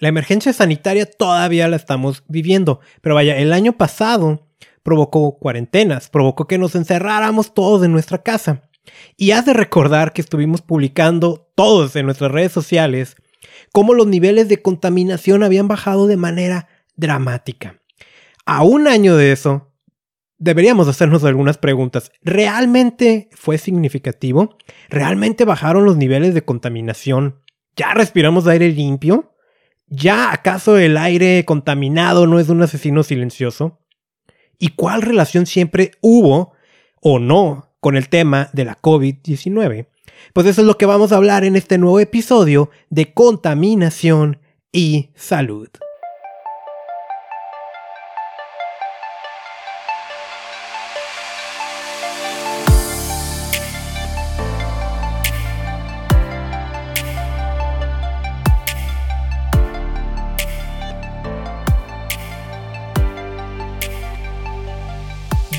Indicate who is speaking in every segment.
Speaker 1: La emergencia sanitaria todavía la estamos viviendo, pero vaya, el año pasado provocó cuarentenas, provocó que nos encerráramos todos en nuestra casa. Y has de recordar que estuvimos publicando todos en nuestras redes sociales cómo los niveles de contaminación habían bajado de manera dramática. A un año de eso, deberíamos hacernos algunas preguntas. ¿Realmente fue significativo? ¿Realmente bajaron los niveles de contaminación? ¿Ya respiramos aire limpio? ¿Ya acaso el aire contaminado no es un asesino silencioso? ¿Y cuál relación siempre hubo o no con el tema de la COVID-19? Pues eso es lo que vamos a hablar en este nuevo episodio de contaminación y salud.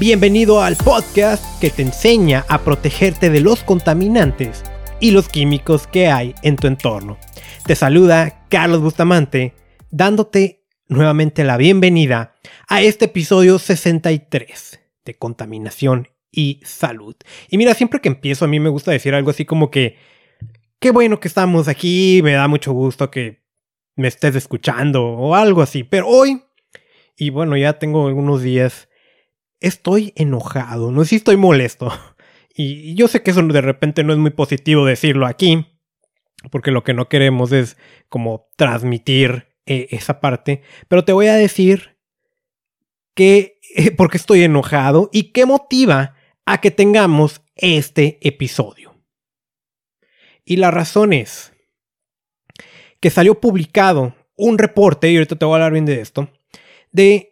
Speaker 1: Bienvenido al podcast que te enseña a protegerte de los contaminantes y los químicos que hay en tu entorno. Te saluda Carlos Bustamante, dándote nuevamente la bienvenida a este episodio 63 de contaminación y salud. Y mira, siempre que empiezo a mí me gusta decir algo así como que, qué bueno que estamos aquí, me da mucho gusto que me estés escuchando o algo así, pero hoy, y bueno, ya tengo algunos días estoy enojado, no si estoy molesto. Y yo sé que eso de repente no es muy positivo decirlo aquí, porque lo que no queremos es como transmitir eh, esa parte, pero te voy a decir que eh, porque estoy enojado y qué motiva a que tengamos este episodio. Y la razón es que salió publicado un reporte, y ahorita te voy a hablar bien de esto, de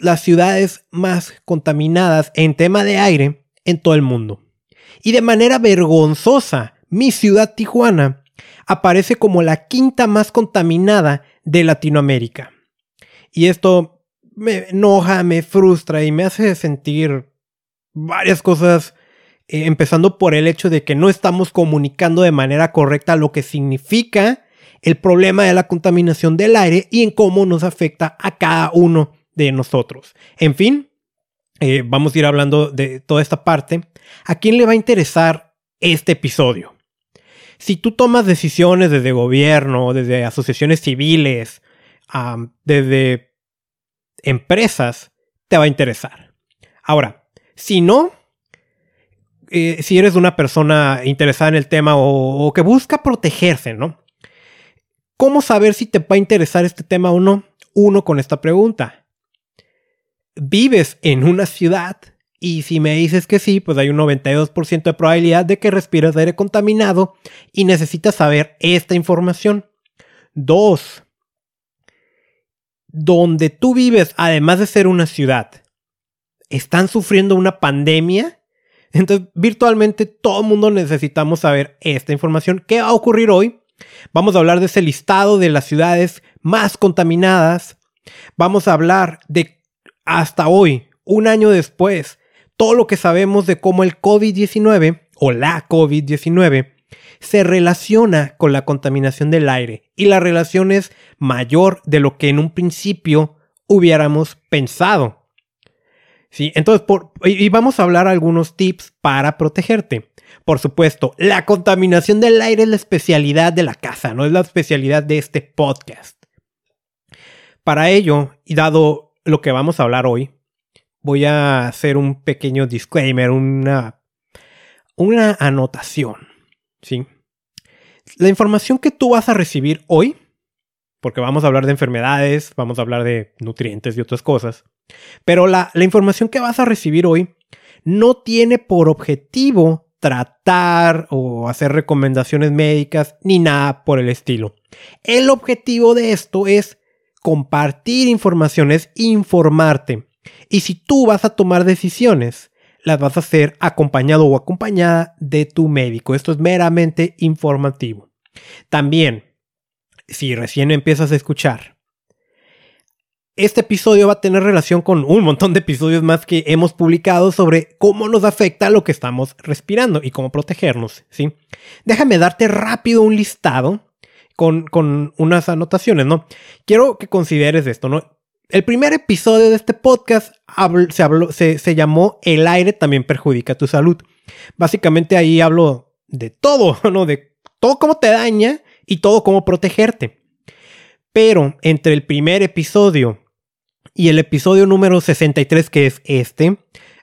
Speaker 1: las ciudades más contaminadas en tema de aire en todo el mundo. Y de manera vergonzosa, mi ciudad Tijuana aparece como la quinta más contaminada de Latinoamérica. Y esto me enoja, me frustra y me hace sentir varias cosas, eh, empezando por el hecho de que no estamos comunicando de manera correcta lo que significa el problema de la contaminación del aire y en cómo nos afecta a cada uno de nosotros. En fin, eh, vamos a ir hablando de toda esta parte. ¿A quién le va a interesar este episodio? Si tú tomas decisiones desde gobierno, desde asociaciones civiles, desde empresas, te va a interesar. Ahora, si no, eh, si eres una persona interesada en el tema o, o, que busca protegerse, ¿no? ¿Cómo saber si te va a interesar este tema o no? Uno con esta pregunta vives en una ciudad y si me dices que sí, pues hay un 92% de probabilidad de que respiras aire contaminado y necesitas saber esta información. Dos, donde tú vives, además de ser una ciudad, están sufriendo una pandemia. Entonces, virtualmente todo el mundo necesitamos saber esta información. ¿Qué va a ocurrir hoy? Vamos a hablar de ese listado de las ciudades más contaminadas. Vamos a hablar de hasta hoy, un año después, todo lo que sabemos de cómo el COVID-19 o la COVID-19 se relaciona con la contaminación del aire y la relación es mayor de lo que en un principio hubiéramos pensado. Sí, entonces, y vamos a hablar algunos tips para protegerte. Por supuesto, la contaminación del aire es la especialidad de la casa, no es la especialidad de este podcast. Para ello, y dado lo que vamos a hablar hoy, voy a hacer un pequeño disclaimer, una, una anotación. ¿sí? La información que tú vas a recibir hoy, porque vamos a hablar de enfermedades, vamos a hablar de nutrientes y otras cosas, pero la, la información que vas a recibir hoy no tiene por objetivo tratar o hacer recomendaciones médicas ni nada por el estilo. El objetivo de esto es compartir informaciones, informarte. Y si tú vas a tomar decisiones, las vas a hacer acompañado o acompañada de tu médico. Esto es meramente informativo. También, si recién empiezas a escuchar, este episodio va a tener relación con un montón de episodios más que hemos publicado sobre cómo nos afecta lo que estamos respirando y cómo protegernos, ¿sí? Déjame darte rápido un listado con, unas anotaciones, ¿no? Quiero que consideres esto, ¿no? El primer episodio de este podcast se, habló, se, se, llamó El aire también perjudica tu salud. Básicamente ahí hablo de todo, ¿no? De todo cómo te daña y todo cómo protegerte. Pero entre el primer episodio y el episodio número 63, que es este,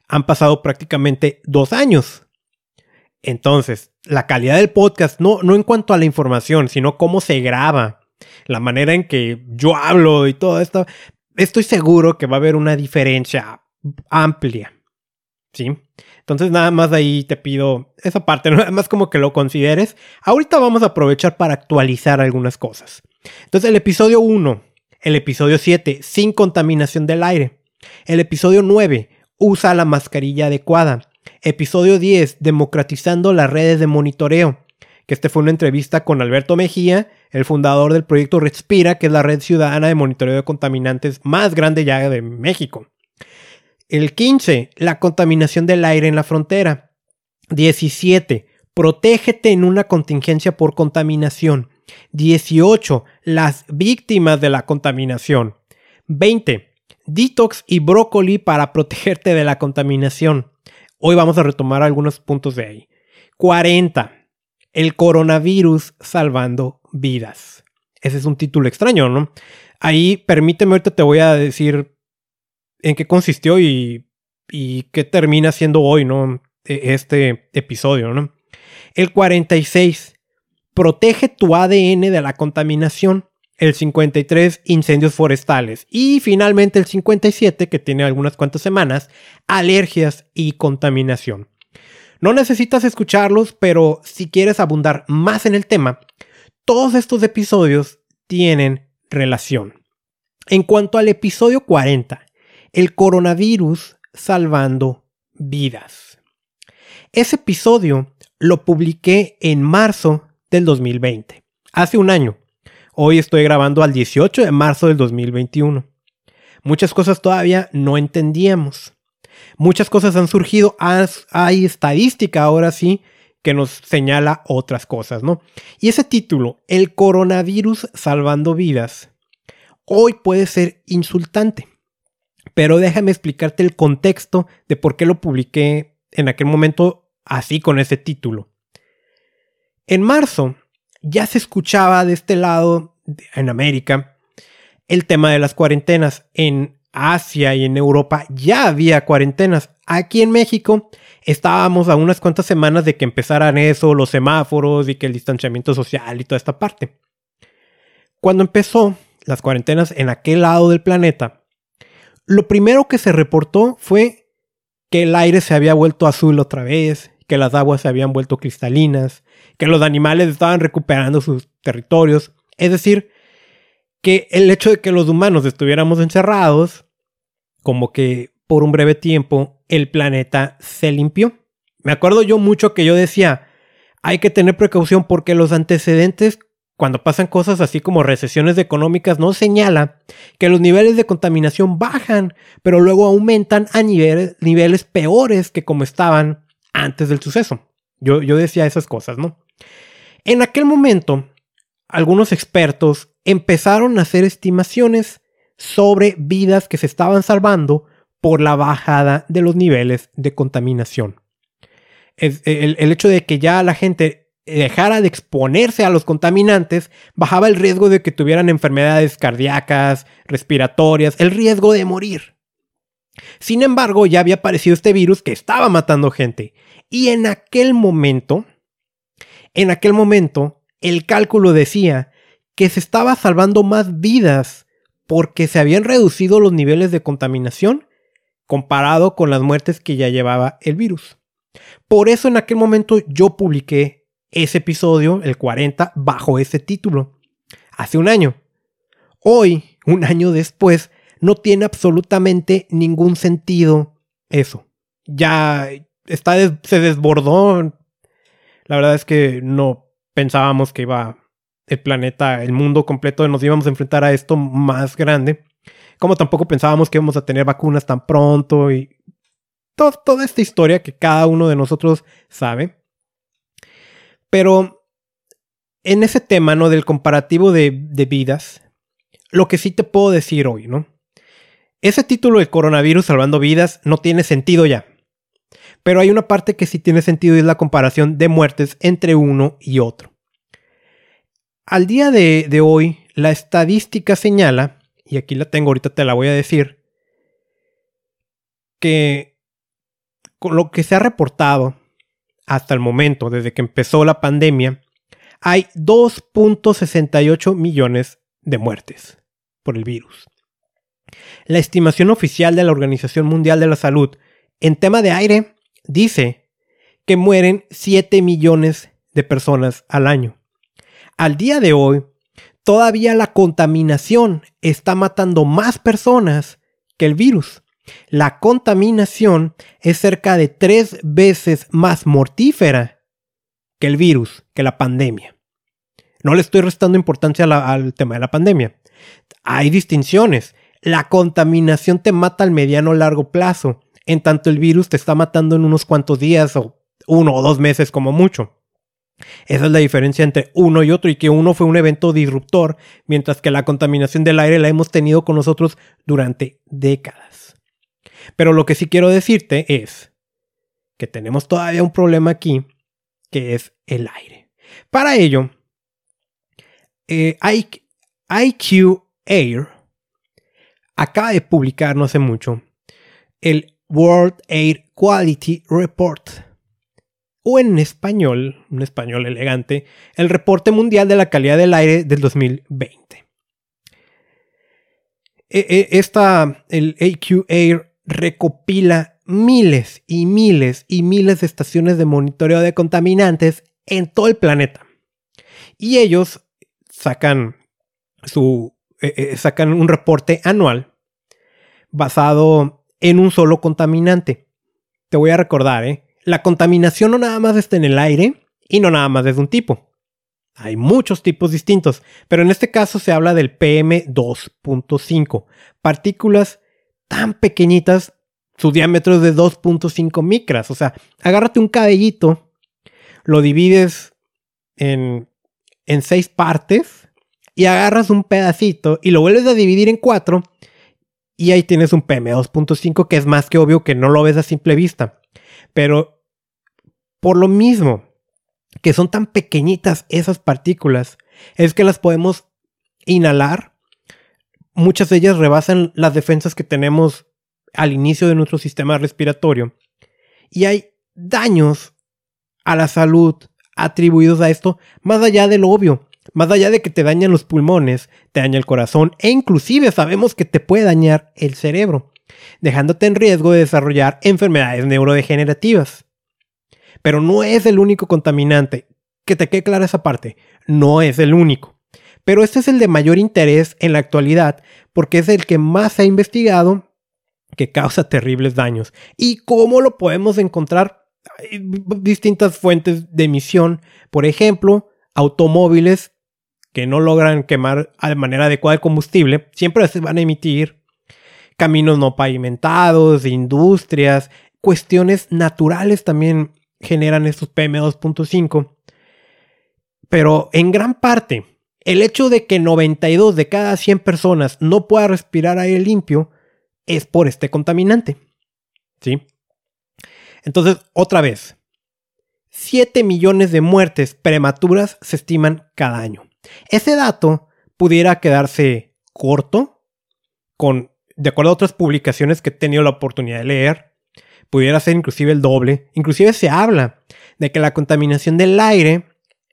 Speaker 1: han pasado prácticamente dos años. Entonces, la calidad del podcast, no, no en cuanto a la información, sino cómo se graba, la manera en que yo hablo y todo esto, estoy seguro que va a haber una diferencia amplia. ¿Sí? Entonces nada más ahí te pido esa parte, nada más como que lo consideres. Ahorita vamos a aprovechar para actualizar algunas cosas. Entonces el episodio 1, el episodio 7, sin contaminación del aire. El episodio 9, usa la mascarilla adecuada. Episodio 10, democratizando las redes de monitoreo. Que este fue una entrevista con Alberto Mejía, el fundador del proyecto Respira, que es la red ciudadana de monitoreo de contaminantes más grande ya de México. El 15, la contaminación del aire en la frontera. 17, protégete en una contingencia por contaminación. 18, las víctimas de la contaminación. 20, detox y brócoli para protegerte de la contaminación. Hoy vamos a retomar algunos puntos de ahí. 40, el coronavirus salvando vidas. Ese es un título extraño, ¿no? Ahí, permíteme, ahorita te voy a decir en qué consistió y, y qué termina siendo hoy, ¿no? E, este episodio, ¿no? El 46, protege tu ADN de la contaminación. El 53, incendios forestales. Y finalmente el 57, que tiene algunas cuantas semanas, alergias y contaminación. No necesitas escucharlos, pero si quieres abundar más en el tema, todos estos episodios tienen relación. En cuanto al episodio 40, el coronavirus salvando vidas. Ese episodio lo publiqué en marzo del 2020, hace un año. Hoy estoy grabando al 18 de marzo del 2021. Muchas cosas todavía no entendíamos. Muchas cosas han surgido, hay estadística ahora sí que nos señala otras cosas, ¿no? Y ese título, El coronavirus salvando vidas, hoy puede ser insultante. Pero déjame explicarte el contexto de por qué lo publiqué en aquel momento así con ese título. En marzo ya se escuchaba de este lado, en América, el tema de las cuarentenas. En Asia y en Europa ya había cuarentenas. Aquí en México estábamos a unas cuantas semanas de que empezaran eso, los semáforos y que el distanciamiento social y toda esta parte. Cuando empezó las cuarentenas en aquel lado del planeta, lo primero que se reportó fue que el aire se había vuelto azul otra vez, que las aguas se habían vuelto cristalinas, que los animales estaban recuperando sus territorios. Es decir, que el hecho de que los humanos estuviéramos encerrados como que por un breve tiempo el planeta se limpió. Me acuerdo yo mucho que yo decía, hay que tener precaución porque los antecedentes, cuando pasan cosas así como recesiones económicas, no señala que los niveles de contaminación bajan, pero luego aumentan a niveles, niveles peores que como estaban antes del suceso. Yo, yo decía esas cosas, ¿no? En aquel momento, algunos expertos empezaron a hacer estimaciones sobre vidas que se estaban salvando por la bajada de los niveles de contaminación. El, hecho de que ya la gente dejara de exponerse a los contaminantes bajaba el riesgo de que tuvieran enfermedades cardíacas, respiratorias, el riesgo de morir. Sin embargo, ya había aparecido este virus que estaba matando gente. Y en aquel momento, en aquel momento, el cálculo decía que se estaba salvando más vidas porque se habían reducido los niveles de contaminación comparado con las muertes que ya llevaba el virus. Por eso en aquel momento yo publiqué ese episodio, el 40, bajo ese título, hace un año. Hoy, un año después, no tiene absolutamente ningún sentido eso. Ya está se desbordó. La verdad es que no pensábamos que iba el planeta, el mundo completo, nos íbamos a enfrentar a esto más grande. Como tampoco pensábamos que íbamos a tener vacunas tan pronto y toda esta historia que cada uno de nosotros sabe. Pero en ese tema, ¿no? Del comparativo de, de vidas, lo que sí te puedo decir hoy, ¿no? Ese título de coronavirus salvando vidas no tiene sentido ya. Pero hay una parte que sí tiene sentido y es la comparación de muertes entre uno y otro. Al día de, de hoy, la estadística señala, y aquí la tengo, ahorita te la voy a decir, que con lo que se ha reportado hasta el momento, desde que empezó la pandemia, hay 2.68 millones de muertes por el virus. La estimación oficial de la Organización Mundial de la Salud en tema de aire dice que mueren 7 millones de personas al año. Al día de hoy, todavía la contaminación está matando más personas que el virus. La contaminación es cerca de tres veces más mortífera que el virus, que la pandemia. No le estoy restando importancia al tema de la pandemia. Hay distinciones. La contaminación te mata al mediano largo plazo, en tanto el virus te está matando en unos cuantos días o uno o dos meses como mucho. Esa es la diferencia entre uno y otro y que uno fue un evento disruptor, mientras que la contaminación del aire la hemos tenido con nosotros durante décadas. Pero lo que sí quiero decirte es que tenemos todavía un problema aquí, que es el aire. Para ello, eh, IQ Air acaba de publicar no hace mucho el World Air Quality Report, o en español, un español elegante, el Reporte Mundial de la Calidad del Aire del 2020. E, e, esta, el AQ Air recopila miles y miles y miles de estaciones de monitoreo de contaminantes en todo el planeta. Y ellos sacan su eh, sacan un reporte anual basado en un solo contaminante. Te voy a recordar, ¿eh? La contaminación no nada más está en el aire y no nada más es de un tipo. Hay muchos tipos distintos, pero en este caso se habla del PM2.5, partículas tan pequeñitas, su diámetro es de 2.5 micras, o sea, agárrate un cabellito, lo divides en, en seis partes y agarras un pedacito y lo vuelves a dividir en cuatro y ahí tienes un PM2.5 que es más que obvio que no lo ves a simple vista. Pero por lo mismo que son tan pequeñitas esas partículas, es que las podemos inhalar. Muchas de ellas rebasan las defensas que tenemos al inicio de nuestro sistema respiratorio. Y hay daños a la salud atribuidos a esto más allá de lo obvio. Más allá de que te dañan los pulmones, te daña el corazón e inclusive sabemos que te puede dañar el cerebro, dejándote en riesgo de desarrollar enfermedades neurodegenerativas. Pero no es el único contaminante. Que te quede clara esa parte. No es el único. Pero este es el de mayor interés en la actualidad porque es el que más se ha investigado que causa terribles daños. ¿Y cómo lo podemos encontrar? Hay distintas fuentes de emisión. Por ejemplo, automóviles que no logran quemar de manera adecuada el combustible, siempre se van a emitir caminos no pavimentados, industrias, cuestiones naturales también generan estos PM2.5. Pero en gran parte, el hecho de que 92 de cada 100 personas no pueda respirar aire limpio es por este contaminante. ¿Sí? Entonces, otra vez, 7 millones de muertes prematuras se estiman cada año. Ese dato pudiera quedarse corto, con, de acuerdo a otras publicaciones que he tenido la oportunidad de leer, pudiera ser inclusive el doble. Inclusive se habla de que la contaminación del aire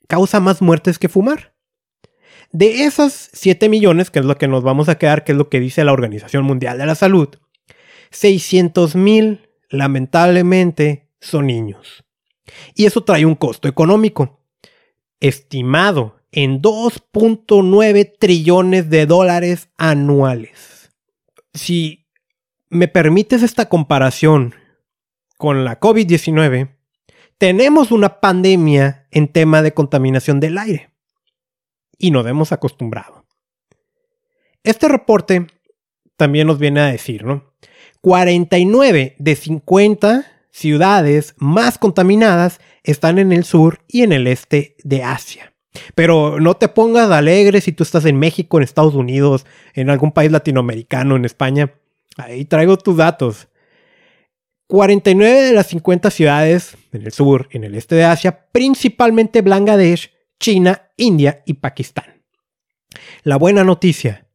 Speaker 1: causa más muertes que fumar. De esas 7 millones, que es lo que nos vamos a quedar, que es lo que dice la Organización Mundial de la Salud, 600 mil, lamentablemente, son niños. Y eso trae un costo económico, estimado en 2.9 trillones de dólares anuales. Si me permites esta comparación con la COVID-19, tenemos una pandemia en tema de contaminación del aire. Y nos hemos acostumbrado. Este reporte también nos viene a decir, ¿no? 49 de 50 ciudades más contaminadas están en el sur y en el este de Asia. Pero no te pongas alegre si tú estás en México, en Estados Unidos, en algún país latinoamericano, en España. Ahí traigo tus datos. 49 de las 50 ciudades en el sur, en el este de Asia, principalmente Bangladesh, China, India y Pakistán. La buena noticia.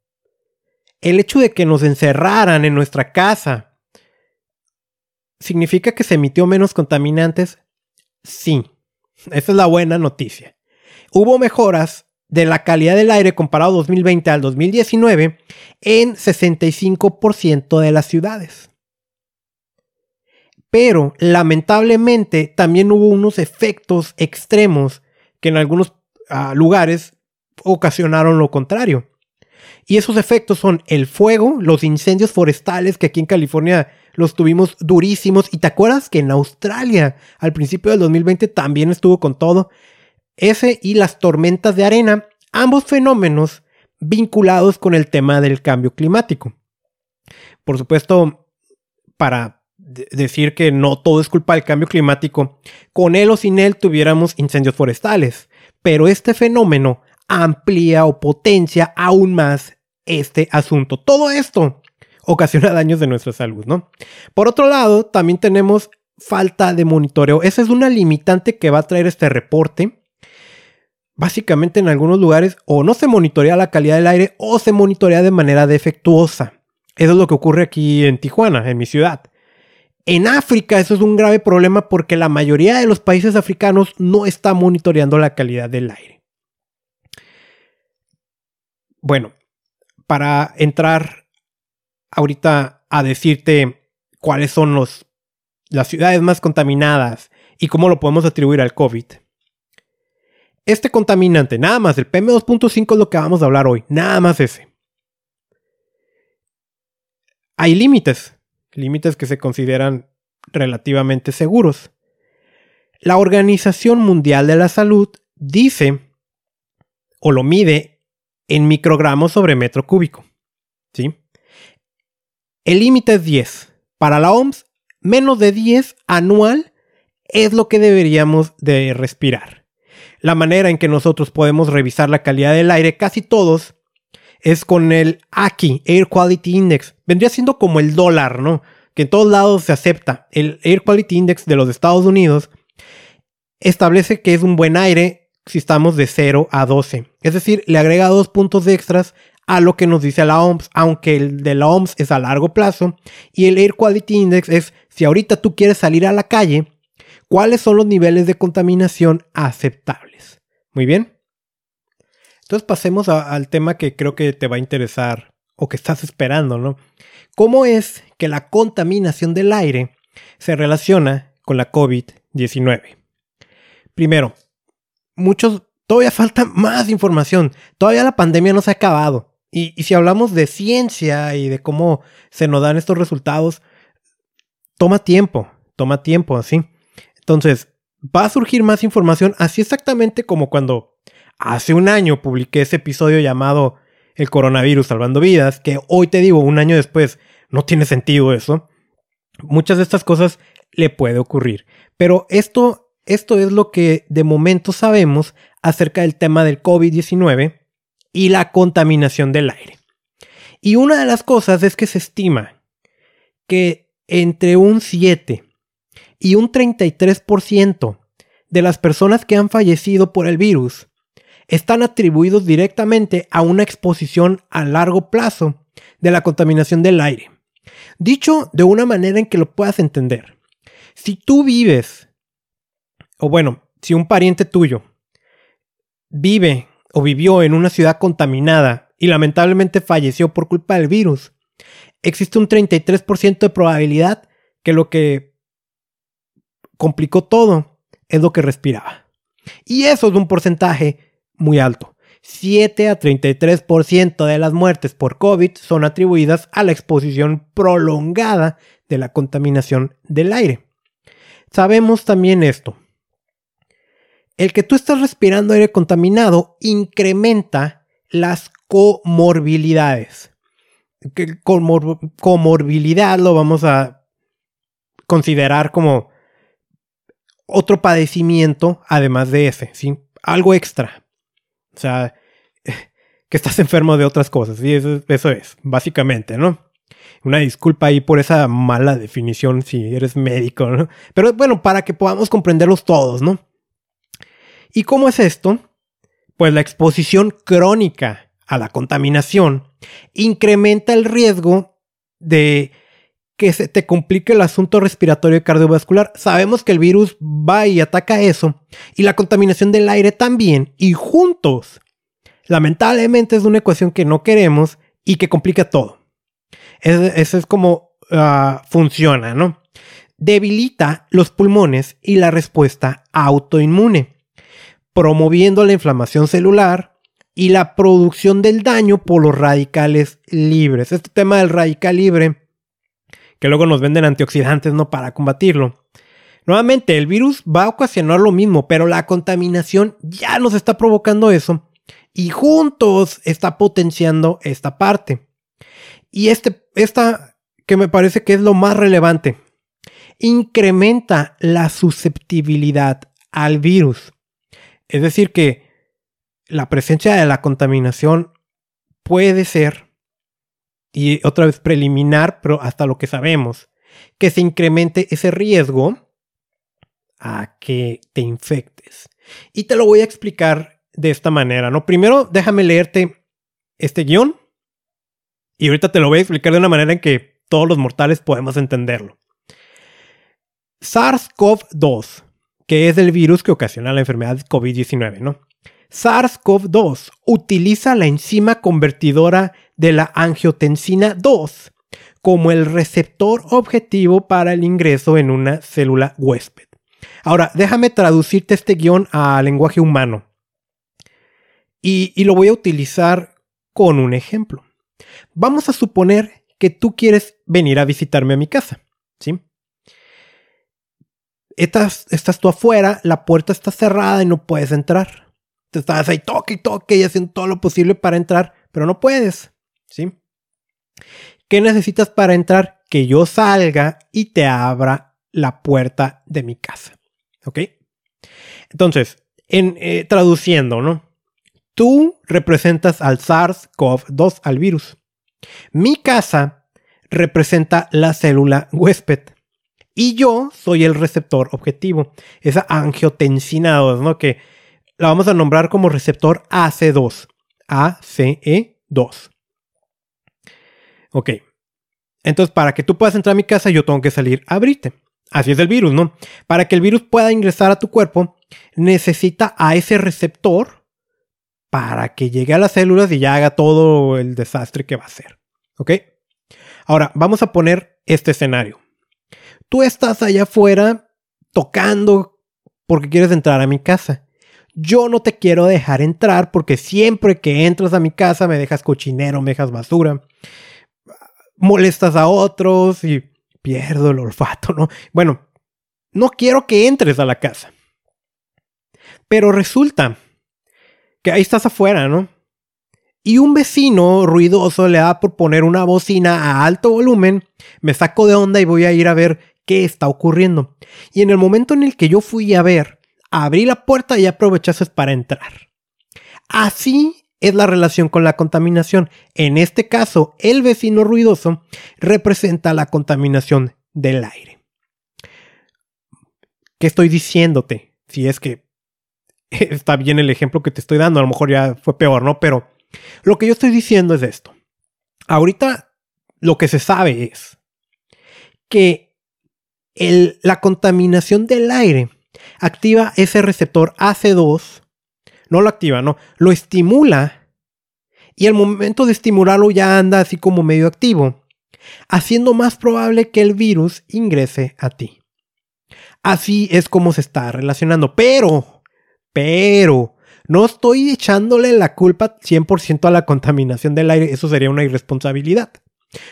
Speaker 1: El hecho de que nos encerraran en nuestra casa significa que se emitió menos contaminantes. Sí, esa es la buena noticia. Hubo mejoras de la calidad del aire comparado 2020 al 2019 en 65% de las ciudades. Pero lamentablemente también hubo unos efectos extremos que en algunos ah, lugares ocasionaron lo contrario. Y esos efectos son el fuego, los incendios forestales, que aquí en California los tuvimos durísimos. Y te acuerdas que en Australia, al principio del 2020, también estuvo con todo. Ese y las tormentas de arena, ambos fenómenos vinculados con el tema del cambio climático. Por supuesto, para decir que no todo es culpa del cambio climático, con él o sin él tuviéramos incendios forestales, pero este fenómeno amplía o potencia aún más este asunto. Todo esto ocasiona daños de nuestra salud, ¿no? Por otro lado, también tenemos falta de monitoreo. Esa es una limitante que va a traer este reporte. Básicamente en algunos lugares o no se monitorea la calidad del aire o se monitorea de manera defectuosa. Eso es lo que ocurre aquí en Tijuana, en mi ciudad. En África eso es un grave problema porque la mayoría de los países africanos no está monitoreando la calidad del aire. Bueno, para entrar ahorita a decirte cuáles son los, las ciudades más contaminadas y cómo lo podemos atribuir al COVID. Este contaminante, nada más, el PM2.5 es lo que vamos a hablar hoy, nada más ese. Hay límites, límites que se consideran relativamente seguros. La Organización Mundial de la Salud dice o lo mide en microgramos sobre metro cúbico. ¿sí? El límite es 10. Para la OMS, menos de 10 anual es lo que deberíamos de respirar. La manera en que nosotros podemos revisar la calidad del aire, casi todos, es con el AQI, Air Quality Index. Vendría siendo como el dólar, ¿no? Que en todos lados se acepta. El Air Quality Index de los Estados Unidos establece que es un buen aire si estamos de 0 a 12. Es decir, le agrega dos puntos extras a lo que nos dice la OMS, aunque el de la OMS es a largo plazo. Y el Air Quality Index es si ahorita tú quieres salir a la calle, cuáles son los niveles de contaminación aceptables. Muy bien. Entonces pasemos al tema que creo que te va a interesar o que estás esperando, ¿no? ¿Cómo es que la contaminación del aire se relaciona con la COVID-19? Primero, muchos, todavía falta más información. Todavía la pandemia no se ha acabado. Y, y, si hablamos de ciencia y de cómo se nos dan estos resultados, toma tiempo, toma tiempo así. Entonces, va a surgir más información, así exactamente como cuando hace un año publiqué ese episodio llamado El coronavirus salvando vidas, que hoy te digo, un año después, no tiene sentido eso. Muchas de estas cosas le puede ocurrir. Pero esto, esto es lo que de momento sabemos acerca del tema del COVID-19 y la contaminación del aire. Y una de las cosas es que se estima que entre un 7 y un 33% de las personas que han fallecido por el virus están atribuidos directamente a una exposición a largo plazo de la contaminación del aire. Dicho de una manera en que lo puedas entender. Si tú vives, o bueno, si un pariente tuyo vive o vivió en una ciudad contaminada y lamentablemente falleció por culpa del virus, existe un 33% de probabilidad que lo que complicó todo es lo que respiraba. Y eso es un porcentaje muy alto. 7 a 33% de las muertes por COVID son atribuidas a la exposición prolongada de la contaminación del aire. Sabemos también esto, el que tú estás respirando aire contaminado incrementa las comorbilidades. comorbilidad lo vamos a considerar como otro padecimiento además de ese, ¿sí? algo extra. O sea, que estás enfermo de otras cosas. Y eso, eso es, básicamente, ¿no? Una disculpa ahí por esa mala definición si eres médico, ¿no? Pero bueno, para que podamos comprenderlos todos, ¿no? ¿Y cómo es esto? Pues la exposición crónica a la contaminación incrementa el riesgo de que se te complique el asunto respiratorio y cardiovascular. Sabemos que el virus va y ataca eso, y la contaminación del aire también, y juntos. Lamentablemente es una ecuación que no queremos y que complica todo. Eso es como ah, funciona, ¿no? Debilita los pulmones y la respuesta autoinmune, promoviendo la inflamación celular y la producción del daño por los radicales libres. Este tema del radical libre, que luego nos venden antioxidantes, ¿no? Para combatirlo. Nuevamente, el virus va a ocasionar lo mismo, pero la contaminación ya nos está provocando eso y juntos está potenciando esta parte. Y este, esta que me parece que es lo más relevante, incrementa la susceptibilidad al virus. Es decir, que la presencia de la contaminación puede ser, y otra vez preliminar, pero hasta lo que sabemos, que se incremente ese riesgo a que te infectes. Y te lo voy a explicar de esta manera, ¿no? Primero, déjame leerte este guion y ahorita te lo voy a explicar de una manera en que todos los mortales podemos entenderlo. SARS-CoV-2, que es el virus que ocasiona la enfermedad COVID-19, ¿no? SARS-CoV-2 utiliza la enzima convertidora de la angiotensina 2 como el receptor objetivo para el ingreso en una célula huésped. Ahora, déjame traducirte este guion a lenguaje humano. Y, lo voy a utilizar con un ejemplo. Vamos a suponer que tú quieres venir a visitarme a mi casa, ¿sí? Estás, estás tú afuera, la puerta está cerrada y no puedes entrar. Te estás ahí toque y toque y haciendo todo lo posible para entrar, pero no puedes, ¿sí? ¿Qué necesitas para entrar? Que yo salga y te abra la puerta de mi casa, ¿ok? Entonces, en, eh, traduciendo, ¿no? Tú representas al SARS-CoV-2, al virus. Mi casa representa la célula huésped. Y yo soy el receptor objetivo. Esa angiotensina 2, ¿no? Que la vamos a nombrar como receptor AC2. ACE2. Ok. Entonces, para que tú puedas entrar a mi casa, yo tengo que salir a abrirte. Así es el virus, ¿no? Para que el virus pueda ingresar a tu cuerpo, necesita a ese receptor para que llegue a las células y ya haga todo el desastre que va a hacer. ¿Ok? Ahora, vamos a poner este escenario. Tú estás allá afuera tocando porque quieres entrar a mi casa. Yo no te quiero dejar entrar porque siempre que entras a mi casa me dejas cochinero, me dejas basura, molestas a otros y pierdo el olfato, ¿no? Bueno, no quiero que entres a la casa. Pero resulta que ahí estás afuera, ¿no? Y un vecino ruidoso le da por poner una bocina a alto volumen, me saco de onda y voy a ir a ver qué está ocurriendo. Y en el momento en el que yo fui a ver, abrí la puerta y aprovechaste para entrar. Así es la relación con la contaminación. En este caso, el vecino ruidoso representa la contaminación del aire. ¿Qué estoy diciéndote? Si es que está bien el ejemplo que te estoy dando, a lo mejor ya fue peor, ¿no? Pero lo que yo estoy diciendo es esto. Ahorita lo que se sabe es que la contaminación del aire activa ese receptor AC2, no lo activa, no, lo estimula y al momento de estimularlo ya anda así como medio activo, haciendo más probable que el virus ingrese a ti. Así es como se está relacionando, pero pero no estoy echándole la culpa 100% a la contaminación del aire, eso sería una irresponsabilidad.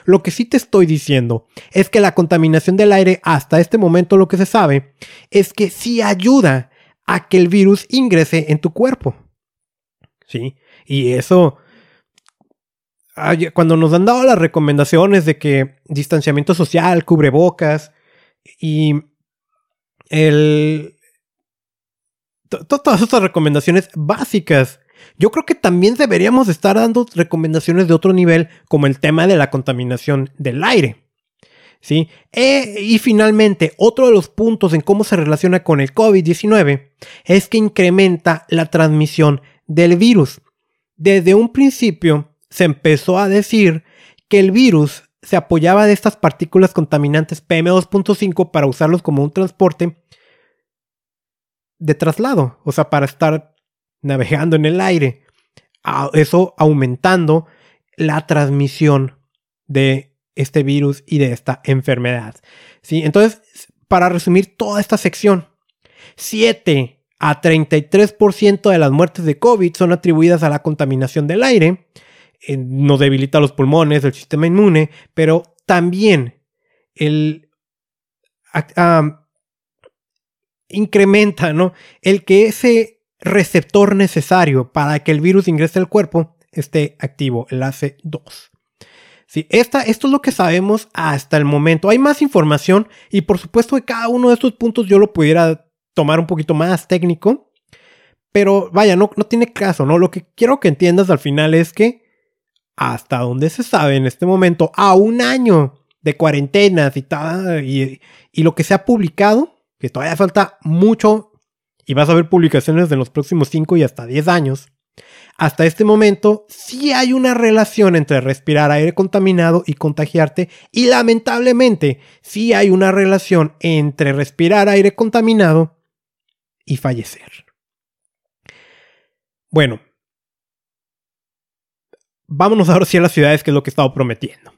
Speaker 1: Lo que sí te estoy diciendo es que la contaminación del aire hasta este momento lo que se sabe es que sí ayuda a que el virus ingrese en tu cuerpo. ¿Sí? Y eso cuando nos han dado las recomendaciones de que distanciamiento social, cubrebocas y el, todas estas recomendaciones básicas yo creo que también deberíamos estar dando recomendaciones de otro nivel, como el tema de la contaminación del aire. ¿Sí? E, y finalmente, otro de los puntos en cómo se relaciona con el COVID-19 es que incrementa la transmisión del virus. Desde un principio se empezó a decir que el virus se apoyaba de estas partículas contaminantes PM2.5 para usarlos como un transporte de traslado, o sea, para estar navegando en el aire. Eso aumentando la transmisión de este virus y de esta enfermedad. ¿Sí? Entonces, para resumir toda esta sección, 7 a 33% de las muertes de COVID son atribuidas a la contaminación del aire. Eh, nos debilita los pulmones, el sistema inmune, pero también el, incrementa ¿no? el que ese receptor necesario para que el virus ingrese al cuerpo esté activo, el AC2. Sí, esta, esto es lo que sabemos hasta el momento. Hay más información y por supuesto que cada uno de estos puntos yo lo pudiera tomar un poquito más técnico. Pero vaya, no, no tiene caso, ¿no? Lo que quiero que entiendas al final es que hasta donde se sabe en este momento, a un año de cuarentenas y, tal, y, y lo que se ha publicado, que todavía falta mucho y vas a ver publicaciones de los próximos 5 y hasta 10 años, hasta este momento sí hay una relación entre respirar aire contaminado y contagiarte y lamentablemente sí hay una relación entre respirar aire contaminado y fallecer. Bueno, vámonos ahora sí a las ciudades que es lo que he estado prometiendo.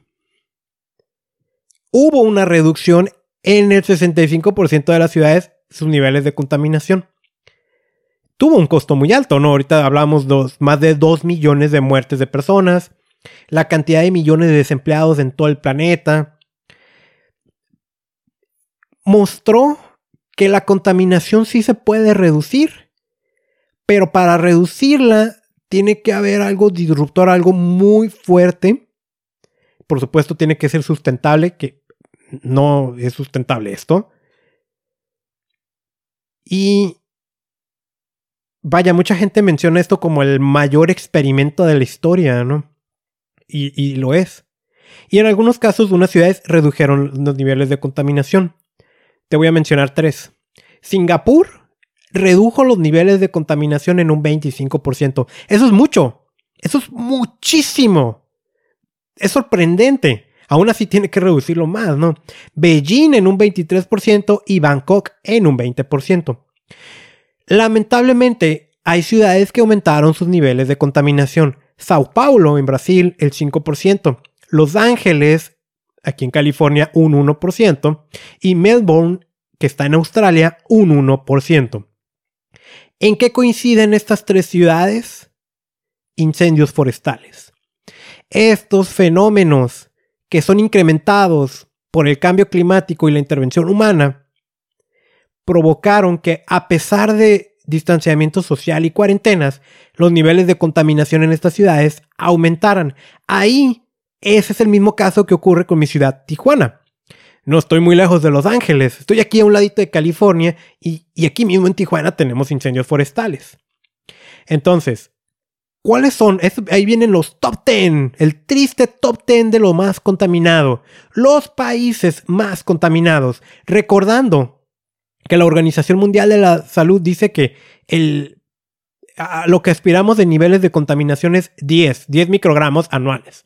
Speaker 1: Hubo una reducción en el 65% de las ciudades sus niveles de contaminación tuvo un costo muy alto, ¿no? Ahorita hablamos de más de 2 millones de muertes de personas, la cantidad de millones de desempleados en todo el planeta. Mostró que la contaminación sí se puede reducir, pero para reducirla tiene que haber algo disruptor, algo muy fuerte. Por supuesto, tiene que ser sustentable, que no es sustentable esto. Y vaya, mucha gente menciona esto como el mayor experimento de la historia, ¿no? Y, lo es. Y en algunos casos, unas ciudades redujeron los niveles de contaminación. Te voy a mencionar tres. Singapur redujo los niveles de contaminación en un 25%. Eso es mucho. Eso es muchísimo. Es sorprendente. Aún así tiene que reducirlo más, ¿no? Beijing en un 23% y Bangkok en un 20%. Lamentablemente, hay ciudades que aumentaron sus niveles de contaminación. Sao Paulo, en Brasil, el 5%. Los Ángeles, aquí en California, un 1%. Y Melbourne, que está en Australia, un 1%. ¿En qué coinciden estas tres ciudades? Incendios forestales. Estos fenómenos que son incrementados por el cambio climático y la intervención humana provocaron que a pesar de distanciamiento social y cuarentenas, los niveles de contaminación en estas ciudades aumentaran. Ahí, ese es el mismo caso que ocurre con mi ciudad, Tijuana. No estoy muy lejos de Los Ángeles, estoy aquí a un ladito de California y, aquí mismo en Tijuana tenemos incendios forestales. Entonces, ¿cuáles son? ahí vienen los top 10, el triste top 10 de lo más contaminado, los países más contaminados, recordando que la Organización Mundial de la Salud dice que el, lo que aspiramos de niveles de contaminación es 10, 10 microgramos anuales.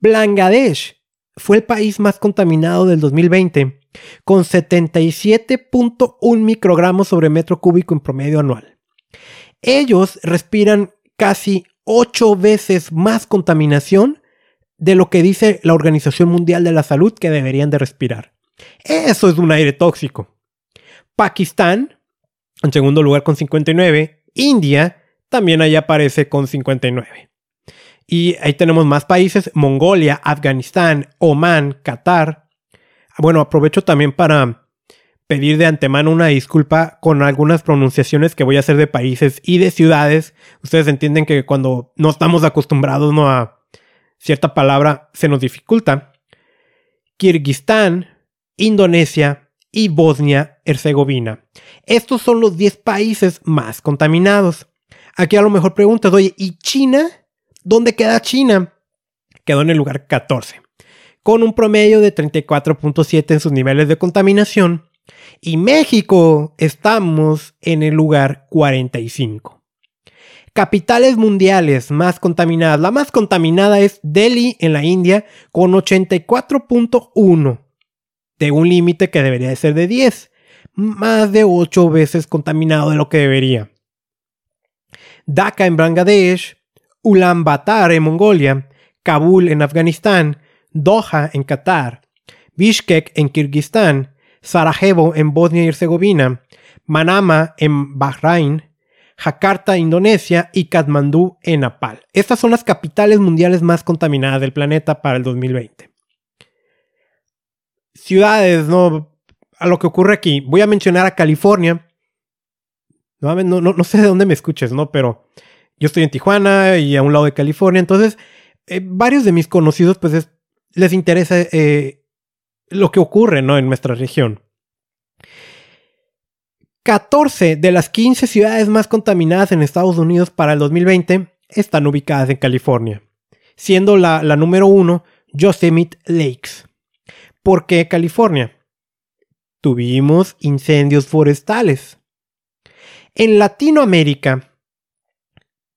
Speaker 1: Bangladesh fue el país más contaminado del 2020, con 77.1 microgramos sobre metro cúbico en promedio anual. Ellos respiran casi 8 veces más contaminación de lo que dice la Organización Mundial de la Salud que deberían de respirar. Eso es un aire tóxico. Pakistán, en segundo lugar con 59. India también ahí aparece con 59. Y ahí tenemos más países, Mongolia, Afganistán, Oman, Qatar. Bueno, aprovecho también para pedir de antemano una disculpa con algunas pronunciaciones que voy a hacer de países y de ciudades. Ustedes entienden que cuando no estamos acostumbrados ¿no? a cierta palabra se nos dificulta. Kirguistán, Indonesia, y Bosnia-Herzegovina. Estos son los 10 países más contaminados. Aquí a lo mejor preguntas, oye, ¿y China? ¿Dónde queda China? Quedó en el lugar 14, con un promedio de 34.7 en sus niveles de contaminación. Y México estamos en el lugar 45. Capitales mundiales más contaminadas. La más contaminada es Delhi en la India con 84.1 de un límite que debería de ser de 10, más de 8 veces contaminado de lo que debería. Dhaka en Bangladesh, Ulaanbaatar en Mongolia, Kabul en Afganistán, Doha en Qatar, Bishkek en Kirguistán, Sarajevo en Bosnia y Herzegovina, Manama en Bahrein, Jakarta, Indonesia y Katmandú en Nepal. Estas son las capitales mundiales más contaminadas del planeta para el 2020. Ciudades, ¿no? A lo que ocurre aquí. Voy a mencionar a California. No, sé de dónde me escuches, ¿no? Pero yo estoy en Tijuana y a un lado de California. Entonces, eh, varios de mis conocidos, pues les interesa eh, lo que ocurre, ¿no? En nuestra región. 14 de las 15 ciudades más contaminadas en Estados Unidos para el 2020 están ubicadas en California, siendo la, número uno Yosemite Lakes. ¿Por qué California? Tuvimos incendios forestales. En Latinoamérica,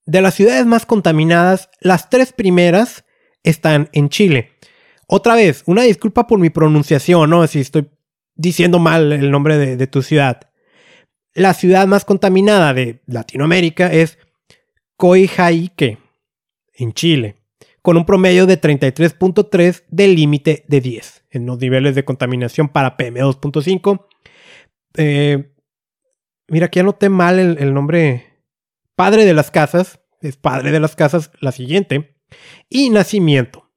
Speaker 1: de las ciudades más contaminadas, las tres primeras están en Chile. Otra vez, una disculpa por mi pronunciación, ¿no? Si estoy diciendo mal el nombre de tu ciudad la ciudad más contaminada de Latinoamérica es Coyhaique, en Chile, con un promedio de 33.3 del límite de 10 en los niveles de contaminación para PM2.5. Eh, mira, aquí anoté mal el, el nombre padre de las casas, es padre de las casas la siguiente, y nacimiento.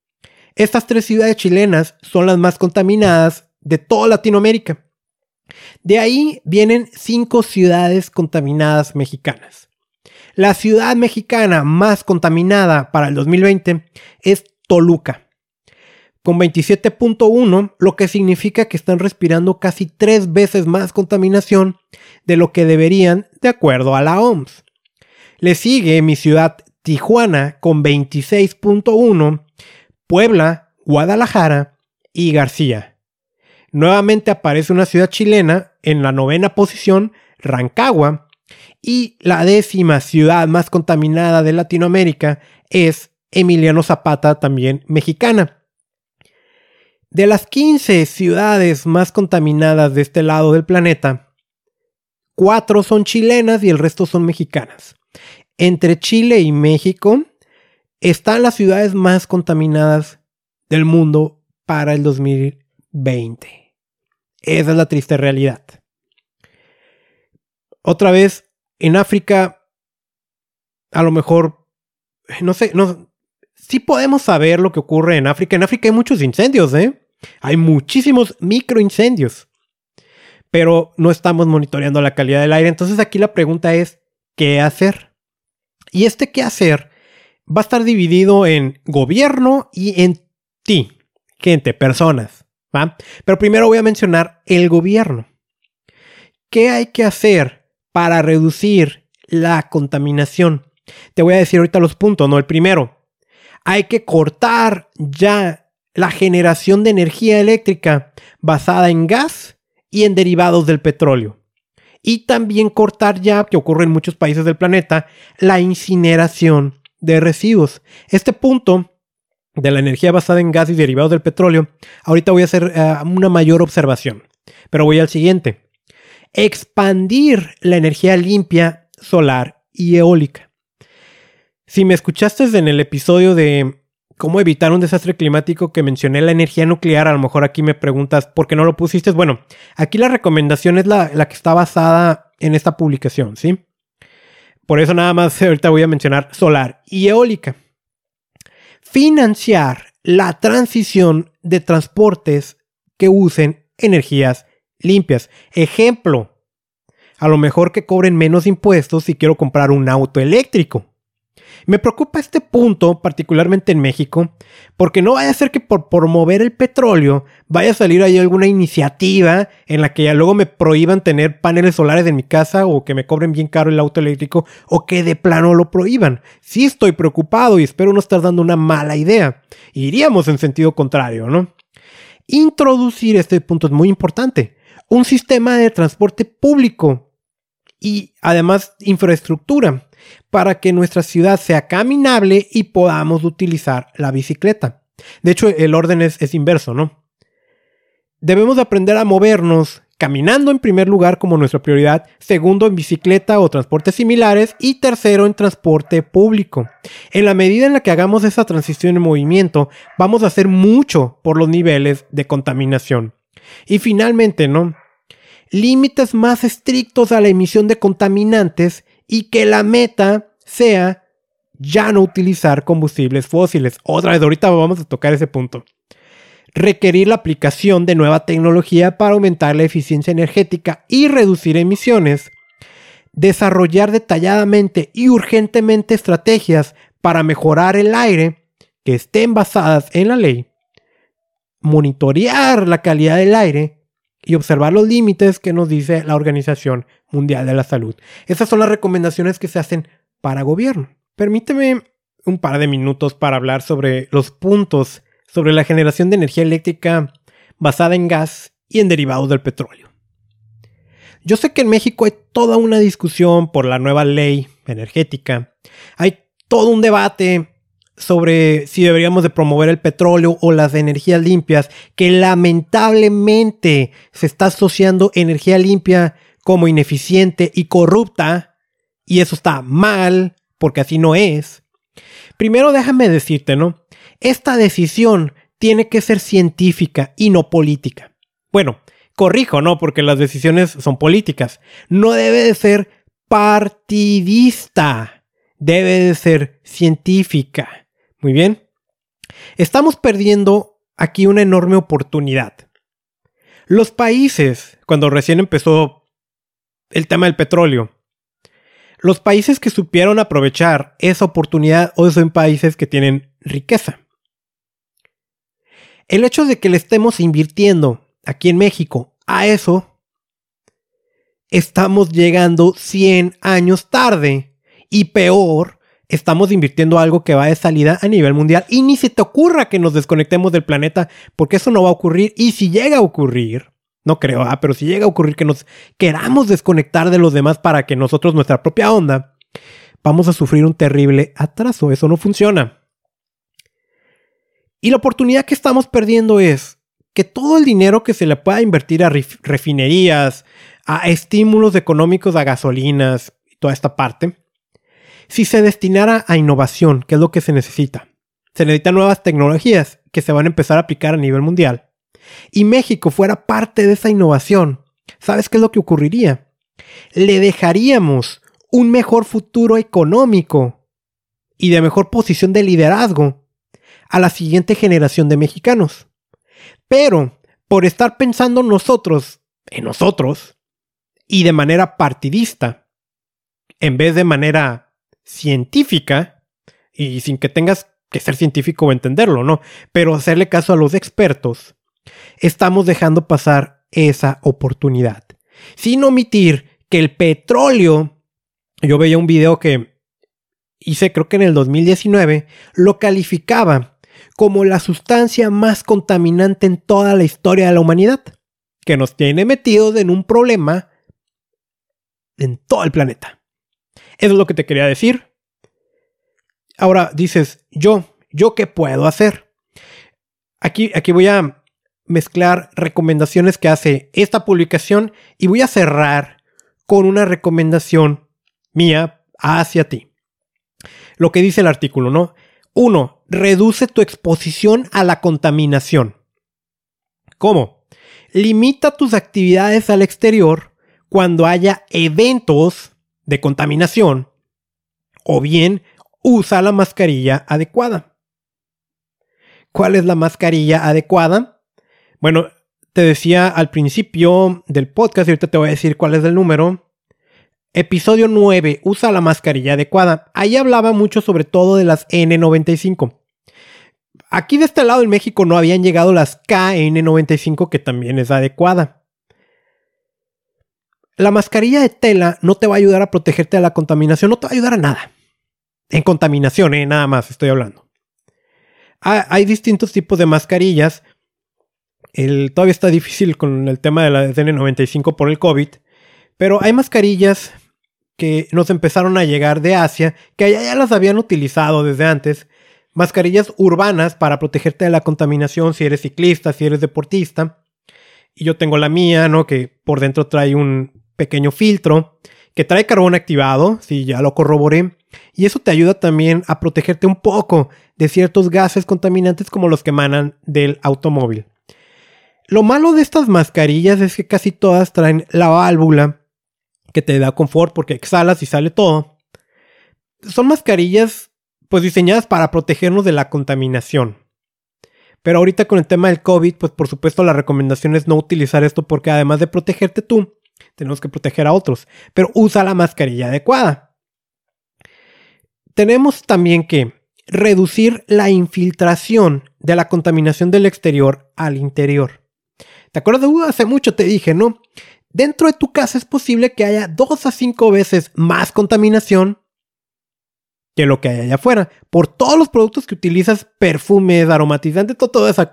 Speaker 1: Estas tres ciudades chilenas son las más contaminadas de toda Latinoamérica. De ahí vienen cinco ciudades contaminadas mexicanas. La ciudad mexicana más contaminada para el 2020 es Toluca, con 27.1, lo que significa que están respirando casi tres veces más contaminación de lo que deberían de acuerdo a la OMS. Le sigue mi ciudad Tijuana con 26.1, Puebla, Guadalajara y García Nuevamente aparece una ciudad chilena en la novena posición, Rancagua, y la décima ciudad más contaminada de Latinoamérica es Emiliano Zapata, también mexicana. De las 15 ciudades más contaminadas de este lado del planeta, cuatro son chilenas y el resto son mexicanas. Entre Chile y México están las ciudades más contaminadas del mundo para el 2020. Esa es la triste realidad. Otra vez, en África, a lo mejor, no sé, no, sí podemos saber lo que ocurre en África. En África hay muchos incendios, ¿eh? Hay muchísimos microincendios. Pero no estamos monitoreando la calidad del aire. Entonces aquí la pregunta es, ¿qué hacer? Y este qué hacer va a estar dividido en gobierno y en ti, gente, personas. Pero primero voy a mencionar el gobierno. ¿Qué hay que hacer para reducir la contaminación? Te voy a decir ahorita los puntos, ¿no? El primero, hay que cortar ya la generación de energía eléctrica basada en gas y en derivados del petróleo. Y también cortar ya, que ocurre en muchos países del planeta, la incineración de residuos. Este punto de la energía basada en gas y derivados del petróleo, ahorita voy a hacer eh, una mayor observación. Pero voy al siguiente. Expandir la energía limpia, solar y eólica. Si me escuchaste en el episodio de cómo evitar un desastre climático que mencioné la energía nuclear, a lo mejor aquí me preguntas por qué no lo pusiste. Bueno, aquí la recomendación es la, la que está basada en esta publicación, ¿sí? Por eso nada más ahorita voy a mencionar solar y eólica financiar la transición de transportes que usen energías limpias. Ejemplo, a lo mejor que cobren menos impuestos si quiero comprar un auto eléctrico. Me preocupa este punto, particularmente en México, porque no vaya a ser que por promover el petróleo vaya a salir ahí alguna iniciativa en la que ya luego me prohíban tener paneles solares en mi casa o que me cobren bien caro el auto eléctrico o que de plano lo prohíban. Sí estoy preocupado y espero no estar dando una mala idea. Iríamos en sentido contrario, ¿no? Introducir este punto es muy importante. Un sistema de transporte público y además infraestructura para que nuestra ciudad sea caminable y podamos utilizar la bicicleta. De hecho, el orden es, inverso, ¿no? Debemos aprender a movernos caminando en primer lugar como nuestra prioridad, segundo en bicicleta o transportes similares y tercero en transporte público. En la medida en la que hagamos esa transición en movimiento, vamos a hacer mucho por los niveles de contaminación. Y finalmente, ¿no? Límites más estrictos a la emisión de contaminantes y que la meta sea ya no utilizar combustibles fósiles. Otra vez, ahorita vamos a tocar ese punto. Requerir la aplicación de nueva tecnología para aumentar la eficiencia energética y reducir emisiones. Desarrollar detalladamente y urgentemente estrategias para mejorar el aire que estén basadas en la ley. Monitorear la calidad del aire y observar los límites que nos dice la Organización Mundial de la Salud. Esas son las recomendaciones que se hacen para gobierno. Permíteme un par de minutos para hablar sobre los puntos sobre la generación de energía eléctrica basada en gas y en derivados del petróleo. Yo sé que en México hay toda una discusión por la nueva ley energética. Hay todo un debate sobre si deberíamos de promover el petróleo o las energías limpias, que lamentablemente se está asociando energía limpia como ineficiente y corrupta, y eso está mal, porque así no es. Primero déjame decirte, ¿no? Esta decisión tiene que ser científica y no política. Bueno, corrijo, ¿no? Porque las decisiones son políticas. No debe de ser partidista, debe de ser científica. Muy bien. Estamos perdiendo aquí una enorme oportunidad. Los países, cuando recién empezó el tema del petróleo, los países que supieron aprovechar esa oportunidad hoy son países que tienen riqueza. El hecho de que le estemos invirtiendo aquí en México a eso, estamos llegando 100 años tarde. Y peor, estamos invirtiendo algo que va de salida a nivel mundial y ni se te ocurra que nos desconectemos del planeta porque eso no va a ocurrir y si llega a ocurrir, no creo, ah, pero si llega a ocurrir que nos queramos desconectar de los demás para que nosotros nuestra propia onda, vamos a sufrir un terrible atraso, eso no funciona. Y la oportunidad que estamos perdiendo es que todo el dinero que se le pueda invertir a refinerías, a estímulos económicos a gasolinas y toda esta parte, si se destinara a innovación, que es lo que se necesita, se necesitan nuevas tecnologías que se van a empezar a aplicar a nivel mundial, y México fuera parte de esa innovación, ¿sabes qué es lo que ocurriría? Le dejaríamos un mejor futuro económico y de mejor posición de liderazgo a la siguiente generación de mexicanos. Pero, por estar pensando nosotros en nosotros y de manera partidista, en vez de manera científica, y sin que tengas que ser científico o entenderlo, ¿no? Pero hacerle caso a los expertos, estamos dejando pasar esa oportunidad. Sin omitir que el petróleo, yo veía un video que hice creo que en el 2019, lo calificaba como la sustancia más contaminante en toda la historia de la humanidad, que nos tiene metidos en un problema en todo el planeta. Eso es lo que te quería decir. Ahora dices, yo, ¿yo qué puedo hacer? Aquí, aquí voy a mezclar recomendaciones que hace esta publicación y voy a cerrar con una recomendación mía hacia ti. Lo que dice el artículo, ¿no? Uno, reduce tu exposición a la contaminación. ¿Cómo? Limita tus actividades al exterior cuando haya eventos de contaminación o bien usa la mascarilla adecuada. ¿Cuál es la mascarilla adecuada? Bueno, te decía al principio del podcast y ahorita te voy a decir cuál es el número. Episodio 9. Usa la mascarilla adecuada. Ahí hablaba mucho sobre todo de las N95. Aquí de este lado en México no habían llegado las KN95 que también es adecuada. La mascarilla de tela no te va a ayudar a protegerte de la contaminación, no te va a ayudar a nada. En contaminación, eh, nada más estoy hablando. Hay distintos tipos de mascarillas. El, todavía está difícil con el tema de la N95 por el COVID. Pero hay mascarillas que nos empezaron a llegar de Asia, que allá ya las habían utilizado desde antes. Mascarillas urbanas para protegerte de la contaminación si eres ciclista, si eres deportista. Y yo tengo la mía, ¿no? Que por dentro trae un pequeño filtro que trae carbón activado, si ya lo corroboré. Y eso te ayuda también a protegerte un poco de ciertos gases contaminantes como los que emanan del automóvil. Lo malo de estas mascarillas es que casi todas traen la válvula que te da confort porque exhalas y sale todo. Son mascarillas pues diseñadas para protegernos de la contaminación. Pero ahorita con el tema del COVID, pues por supuesto la recomendación es no utilizar esto porque además de protegerte tú, tenemos que proteger a otros. Pero usa la mascarilla adecuada. Tenemos también que reducir la infiltración de la contaminación del exterior al interior. ¿Te acuerdas? Uh, hace mucho te dije, ¿no? Dentro de tu casa es posible que haya dos a cinco veces más contaminación que lo que hay allá afuera. Por todos los productos que utilizas, perfumes, aromatizantes, todo, todo eso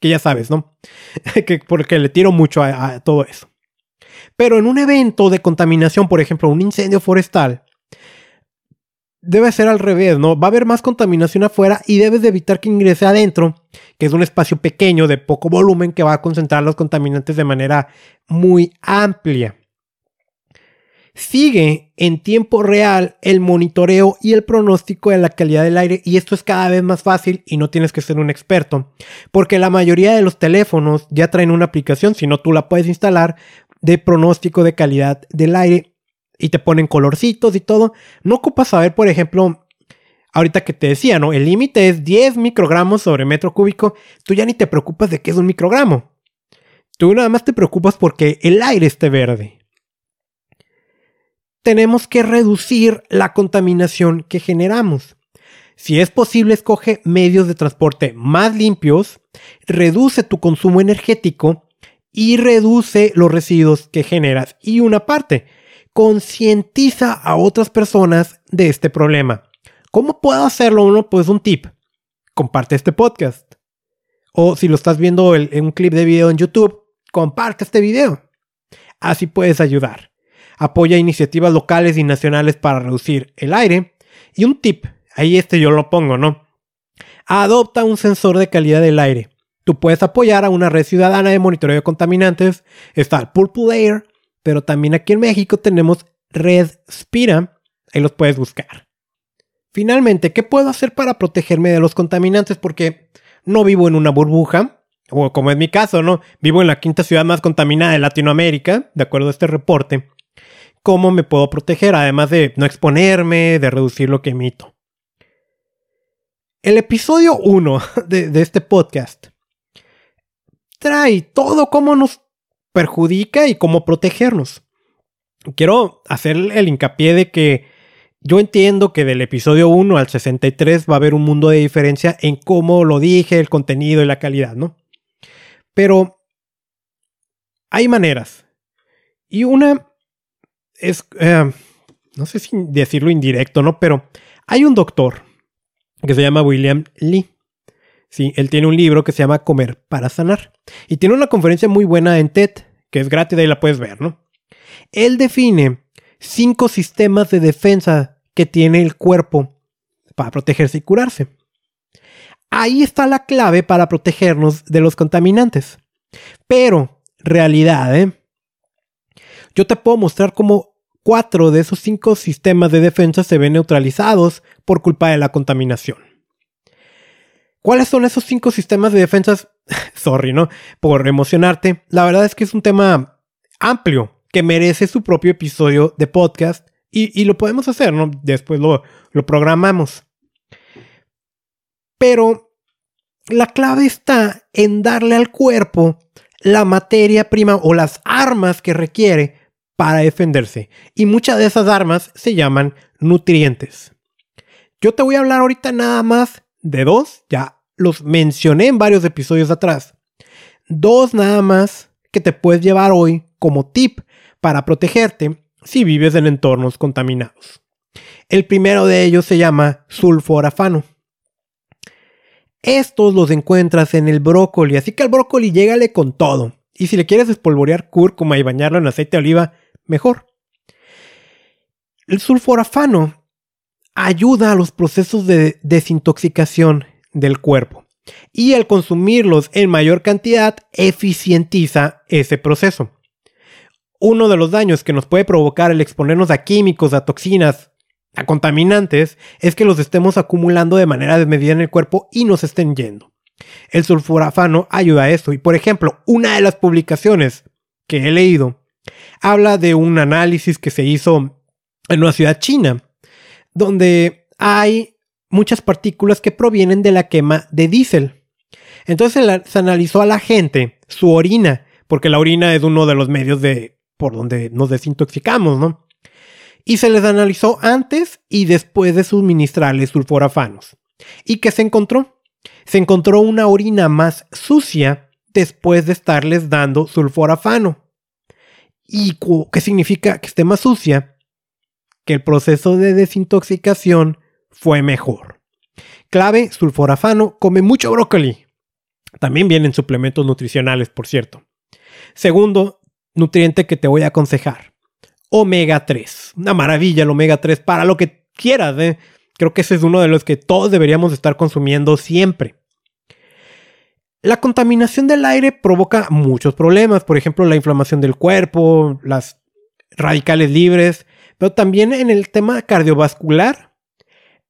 Speaker 1: que ya sabes, ¿no? que porque le tiro mucho a todo eso. Pero en un evento de contaminación, por ejemplo, un incendio forestal, debe ser al revés, ¿no? Va a haber más contaminación afuera y debes de evitar que ingrese adentro, que es un espacio pequeño de poco volumen que va a concentrar los contaminantes de manera muy amplia. Sigue en tiempo real el monitoreo y el pronóstico de la calidad del aire y esto es cada vez más fácil y no tienes que ser un experto, porque la mayoría de los teléfonos ya traen una aplicación, si no tú la puedes instalar, de pronóstico de calidad del aire y te ponen colorcitos y todo. No ocupas saber, por ejemplo, ahorita que te decía, ¿no? El límite es 10 microgramos sobre metro cúbico. Tú ya ni te preocupas de qué es un microgramo. Tú nada más te preocupas porque el aire esté verde. Tenemos que reducir la contaminación que generamos. Si es posible, escoge medios de transporte más limpios, reduce tu consumo energético y reduce los residuos que generas. Y una parte, concientiza a otras personas de este problema. ¿Cómo puedo hacerlo? Uno, pues un tip. Comparte este podcast. O si lo estás viendo en un clip de video en YouTube, comparte este video. Así puedes ayudar. Apoya iniciativas locales y nacionales para reducir el aire. Y un tip, ahí este yo lo pongo, ¿no? Adopta un sensor de calidad del aire. Tú puedes apoyar a una red ciudadana de monitoreo de contaminantes. Está el Purple Air, pero también aquí en México tenemos Red Spira. Ahí los puedes buscar. Finalmente, ¿qué puedo hacer para protegerme de los contaminantes? Porque no vivo en una burbuja, o como es mi caso, ¿no? Vivo en la quinta ciudad más contaminada de Latinoamérica, de acuerdo a este reporte. ¿Cómo me puedo proteger? Además de no exponerme, de reducir lo que emito. El episodio 1 de, de este podcast trae todo cómo nos perjudica y cómo protegernos. Quiero hacer el hincapié de que yo entiendo que del episodio 1 al 63 va a haber un mundo de diferencia en cómo lo dije, el contenido y la calidad, ¿no? Pero hay maneras. Y una es, eh, no sé si decirlo indirecto, ¿no? Pero hay un doctor que se llama William Lee. Sí, él tiene un libro que se llama Comer para sanar. Y tiene una conferencia muy buena en TED, que es gratis, ahí la puedes ver, ¿no? Él define cinco sistemas de defensa que tiene el cuerpo para protegerse y curarse. Ahí está la clave para protegernos de los contaminantes. Pero, realidad, ¿eh? Yo te puedo mostrar cómo cuatro de esos cinco sistemas de defensa se ven neutralizados por culpa de la contaminación. ¿Cuáles son esos cinco sistemas de defensas? Sorry, ¿no? Por emocionarte. La verdad es que es un tema amplio que merece su propio episodio de podcast y, lo podemos hacer, ¿no? Después lo, lo programamos. Pero la clave está en darle al cuerpo la materia prima o las armas que requiere para defenderse. Y muchas de esas armas se llaman nutrientes. Yo te voy a hablar ahorita nada más de dos, ya los mencioné en varios episodios atrás. Dos nada más que te puedes llevar hoy como tip para protegerte si vives en entornos contaminados. El primero de ellos se llama sulforafano. Estos los encuentras en el brócoli, así que al brócoli llégale con todo. Y si le quieres espolvorear cúrcuma y bañarlo en aceite de oliva, mejor. El sulforafano ayuda a los procesos de desintoxicación del cuerpo y al consumirlos en mayor cantidad eficientiza ese proceso. Uno de los daños que nos puede provocar el exponernos a químicos, a toxinas, a contaminantes, es que los estemos acumulando de manera desmedida en el cuerpo y nos estén yendo. El sulforafano ayuda a eso y por ejemplo, una de las publicaciones que he leído habla de un análisis que se hizo en una ciudad china, donde hay muchas partículas que provienen de la quema de diésel. Entonces se, analizó a la gente su orina, porque la orina es uno de los medios de por donde nos desintoxicamos, ¿no? Y se les analizó antes y después de suministrarles sulforafanos. ¿Y qué se encontró? Se encontró una orina más sucia después de estarles dando sulforafano. ¿Y qué significa que esté más sucia? Que el proceso de desintoxicación fue mejor. Clave, sulforafano, come mucho brócoli. También vienen suplementos nutricionales, por cierto. Segundo, nutriente que te voy a aconsejar. Omega 3. Una maravilla el omega 3 para lo que quieras. ¿eh? Creo que ese es uno de los que todos deberíamos estar consumiendo siempre. La contaminación del aire provoca muchos problemas, por ejemplo, la inflamación del cuerpo, las radicales libres, pero también en el tema cardiovascular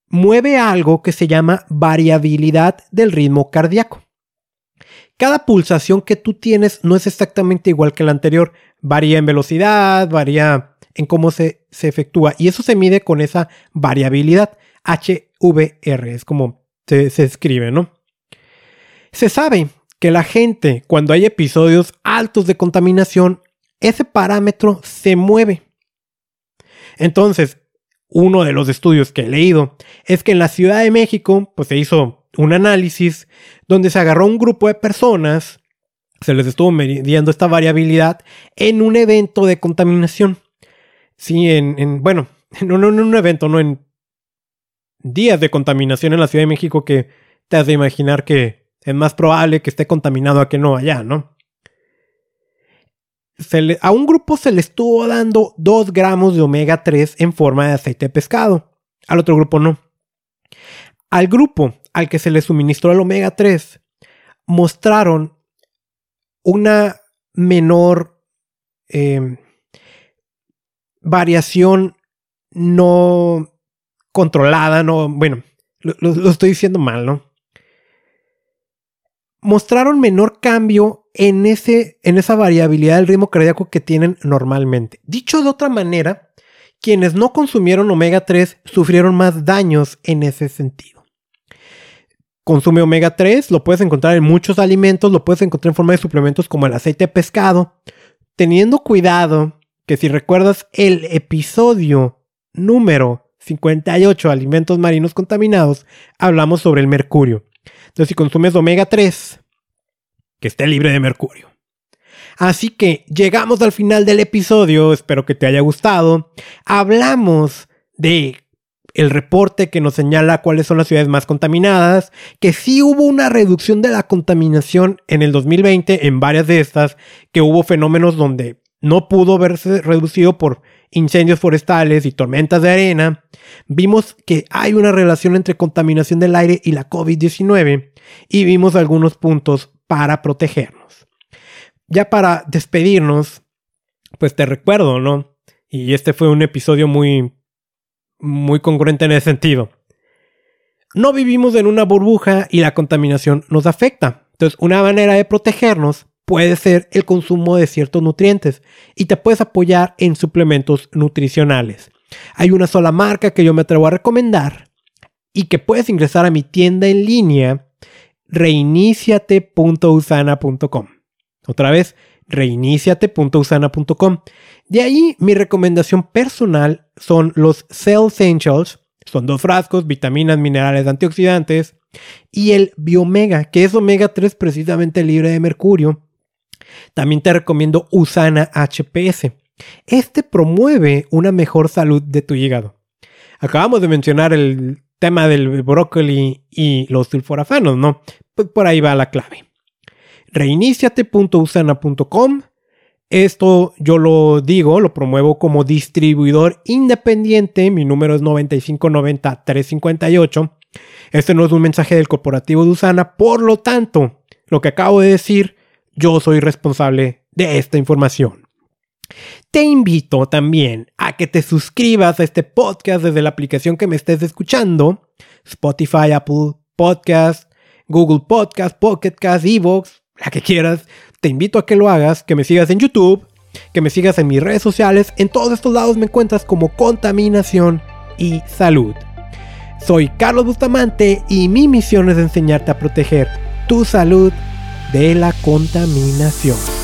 Speaker 1: mueve algo que se llama variabilidad del ritmo cardíaco. Cada pulsación que tú tienes no es exactamente igual que la anterior, varía en velocidad, varía en cómo se, se efectúa y eso se mide con esa variabilidad HVR, es como se, se escribe, ¿no? Se sabe que la gente, cuando hay episodios altos de contaminación, ese parámetro se mueve. Entonces, uno de los estudios que he leído es que en la Ciudad de México, pues se hizo un análisis donde se agarró un grupo de personas, se les estuvo midiendo esta variabilidad en un evento de contaminación. Sí, en, bueno, no, no en un evento, no en días de contaminación en la Ciudad de México que te has de imaginar que es más probable que esté contaminado a que no allá, ¿no? A un grupo se le estuvo dando 2 gramos de omega 3 en forma de aceite de pescado. Al otro grupo no. Al grupo al que se le suministró el omega 3 mostraron una menor em, variación no controlada, no, bueno, lo estoy diciendo mal, ¿no? mostraron menor cambio en, ese, en esa variabilidad del ritmo cardíaco que tienen normalmente. Dicho de otra manera, quienes no consumieron omega 3 sufrieron más daños en ese sentido. Consume omega 3, lo puedes encontrar en muchos alimentos, lo puedes encontrar en forma de suplementos como el aceite de pescado, teniendo cuidado que si recuerdas el episodio número 58, alimentos marinos contaminados, hablamos sobre el mercurio. Entonces, si consumes omega 3, que esté libre de mercurio. Así que llegamos al final del episodio, espero que te haya gustado. Hablamos de el reporte que nos señala cuáles son las ciudades más contaminadas, que sí hubo una reducción de la contaminación en el 2020 en varias de estas, que hubo fenómenos donde no pudo verse reducido por incendios forestales y tormentas de arena, vimos que hay una relación entre contaminación del aire y la COVID-19 y vimos algunos puntos para protegernos. Ya para despedirnos, pues te recuerdo, ¿no? Y este fue un episodio muy, muy congruente en ese sentido. No vivimos en una burbuja y la contaminación nos afecta. Entonces, una manera de protegernos puede ser el consumo de ciertos nutrientes y te puedes apoyar en suplementos nutricionales. Hay una sola marca que yo me atrevo a recomendar y que puedes ingresar a mi tienda en línea reiniciate.usana.com. Otra vez, reiniciate.usana.com. De ahí mi recomendación personal son los Cell Essentials, son dos frascos, vitaminas, minerales, antioxidantes, y el Biomega, que es omega 3 precisamente libre de mercurio. También te recomiendo Usana HPS. Este promueve una mejor salud de tu hígado. Acabamos de mencionar el tema del brócoli y los sulforafanos, ¿no? Pues por ahí va la clave. Reiniciate.usana.com. Esto yo lo digo, lo promuevo como distribuidor independiente. Mi número es 9590-358. Este no es un mensaje del corporativo de Usana. Por lo tanto, lo que acabo de decir, yo soy responsable de esta información. Te invito también a que te suscribas a este podcast desde la aplicación que me estés escuchando, Spotify, Apple Podcast, Google Podcast, Pocket Cast, Evox, la que quieras. Te invito a que lo hagas, que me sigas en YouTube, que me sigas en mis redes sociales. En todos estos lados me encuentras como contaminación y salud. Soy Carlos Bustamante y mi misión es enseñarte a proteger tu salud de la contaminación.